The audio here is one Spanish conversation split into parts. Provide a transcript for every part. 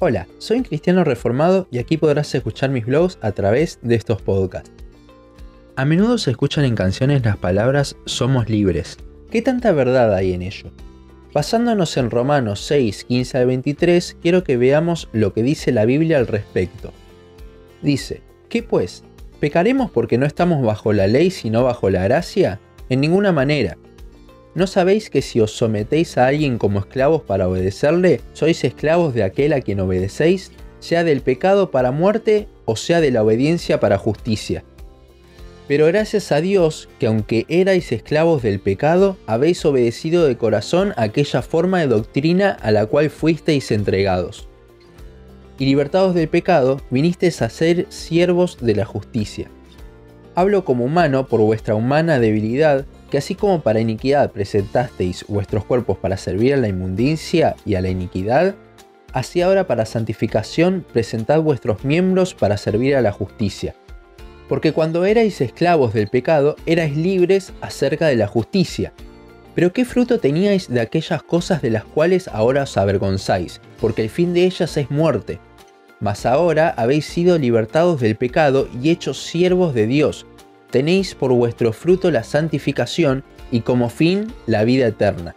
Hola, soy un cristiano reformado y aquí podrás escuchar mis blogs a través de estos podcasts. A menudo se escuchan en canciones las palabras somos libres. ¿Qué tanta verdad hay en ello? Basándonos en Romanos 6, 15 al 23, quiero que veamos lo que dice la Biblia al respecto. Dice, ¿qué pues? ¿Pecaremos porque no estamos bajo la ley sino bajo la gracia? En ninguna manera. ¿No sabéis que si os sometéis a alguien como esclavos para obedecerle, sois esclavos de aquel a quien obedecéis, sea del pecado para muerte o sea de la obediencia para justicia? Pero gracias a Dios que aunque erais esclavos del pecado, habéis obedecido de corazón aquella forma de doctrina a la cual fuisteis entregados. Y libertados del pecado, vinisteis a ser siervos de la justicia. Hablo como humano por vuestra humana debilidad, que así como para iniquidad presentasteis vuestros cuerpos para servir a la inmundicia y a la iniquidad, así ahora para santificación presentad vuestros miembros para servir a la justicia. Porque cuando erais esclavos del pecado, erais libres acerca de la justicia. Pero ¿qué fruto teníais de aquellas cosas de las cuales ahora os avergonzáis? Porque el fin de ellas es muerte. Mas ahora habéis sido libertados del pecado y hechos siervos de Dios tenéis por vuestro fruto la santificación y como fin la vida eterna.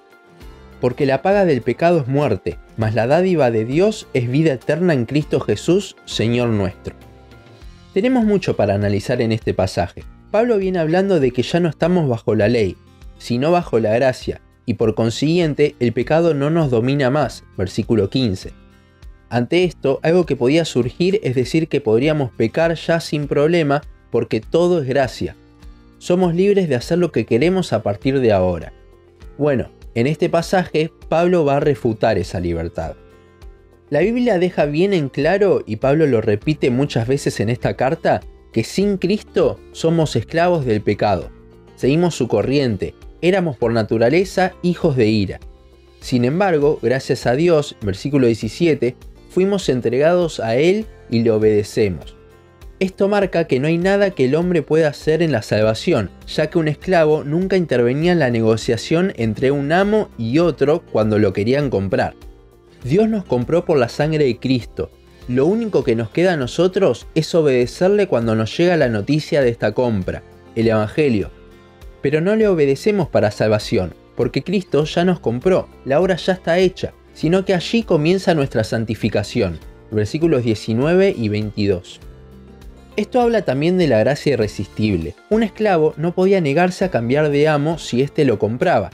Porque la paga del pecado es muerte, mas la dádiva de Dios es vida eterna en Cristo Jesús, Señor nuestro. Tenemos mucho para analizar en este pasaje. Pablo viene hablando de que ya no estamos bajo la ley, sino bajo la gracia, y por consiguiente el pecado no nos domina más, versículo 15. Ante esto, algo que podía surgir es decir que podríamos pecar ya sin problema porque todo es gracia. Somos libres de hacer lo que queremos a partir de ahora. Bueno, en este pasaje Pablo va a refutar esa libertad. La Biblia deja bien en claro, y Pablo lo repite muchas veces en esta carta, que sin Cristo somos esclavos del pecado. Seguimos su corriente, éramos por naturaleza hijos de ira. Sin embargo, gracias a Dios, versículo 17, fuimos entregados a Él y le obedecemos. Esto marca que no hay nada que el hombre pueda hacer en la salvación, ya que un esclavo nunca intervenía en la negociación entre un amo y otro cuando lo querían comprar. Dios nos compró por la sangre de Cristo. Lo único que nos queda a nosotros es obedecerle cuando nos llega la noticia de esta compra, el Evangelio. Pero no le obedecemos para salvación, porque Cristo ya nos compró, la obra ya está hecha, sino que allí comienza nuestra santificación. Versículos 19 y 22. Esto habla también de la gracia irresistible. Un esclavo no podía negarse a cambiar de amo si éste lo compraba.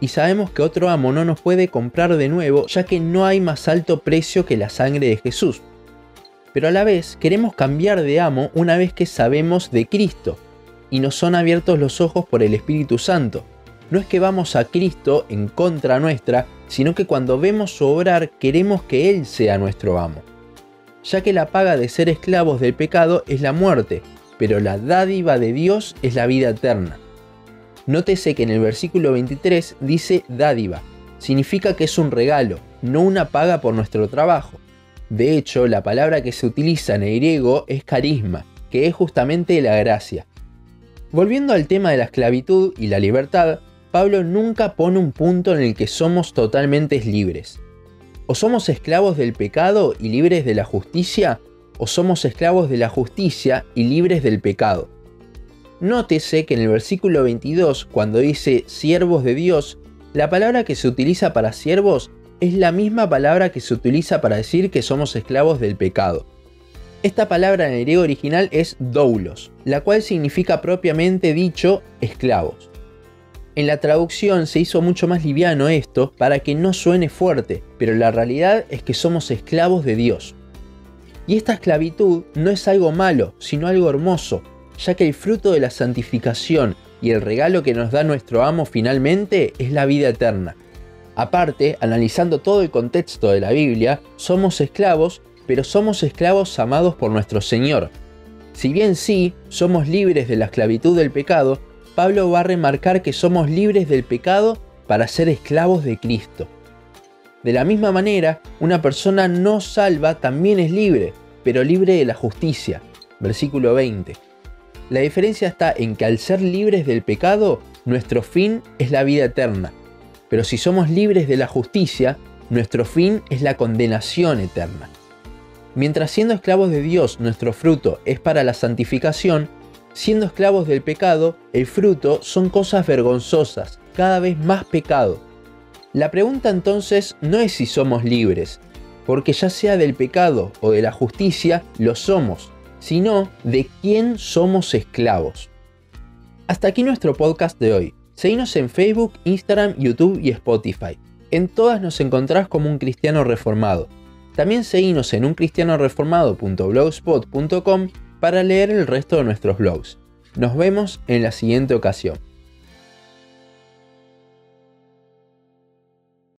Y sabemos que otro amo no nos puede comprar de nuevo ya que no hay más alto precio que la sangre de Jesús. Pero a la vez queremos cambiar de amo una vez que sabemos de Cristo y nos son abiertos los ojos por el Espíritu Santo. No es que vamos a Cristo en contra nuestra, sino que cuando vemos su obrar queremos que Él sea nuestro amo ya que la paga de ser esclavos del pecado es la muerte, pero la dádiva de Dios es la vida eterna. Nótese que en el versículo 23 dice dádiva, significa que es un regalo, no una paga por nuestro trabajo. De hecho, la palabra que se utiliza en el griego es carisma, que es justamente la gracia. Volviendo al tema de la esclavitud y la libertad, Pablo nunca pone un punto en el que somos totalmente libres. O somos esclavos del pecado y libres de la justicia, o somos esclavos de la justicia y libres del pecado. Nótese que en el versículo 22, cuando dice siervos de Dios, la palabra que se utiliza para siervos es la misma palabra que se utiliza para decir que somos esclavos del pecado. Esta palabra en el griego original es doulos, la cual significa propiamente dicho esclavos. En la traducción se hizo mucho más liviano esto para que no suene fuerte, pero la realidad es que somos esclavos de Dios. Y esta esclavitud no es algo malo, sino algo hermoso, ya que el fruto de la santificación y el regalo que nos da nuestro amo finalmente es la vida eterna. Aparte, analizando todo el contexto de la Biblia, somos esclavos, pero somos esclavos amados por nuestro Señor. Si bien sí, somos libres de la esclavitud del pecado, Pablo va a remarcar que somos libres del pecado para ser esclavos de Cristo. De la misma manera, una persona no salva también es libre, pero libre de la justicia. Versículo 20. La diferencia está en que al ser libres del pecado, nuestro fin es la vida eterna. Pero si somos libres de la justicia, nuestro fin es la condenación eterna. Mientras siendo esclavos de Dios nuestro fruto es para la santificación, siendo esclavos del pecado, el fruto son cosas vergonzosas, cada vez más pecado. La pregunta entonces no es si somos libres, porque ya sea del pecado o de la justicia, lo somos, sino de quién somos esclavos. Hasta aquí nuestro podcast de hoy. Seguinos en Facebook, Instagram, YouTube y Spotify. En todas nos encontrás como un cristiano reformado. También seguinos en uncristianoreformado.blogspot.com para leer el resto de nuestros blogs. Nos vemos en la siguiente ocasión.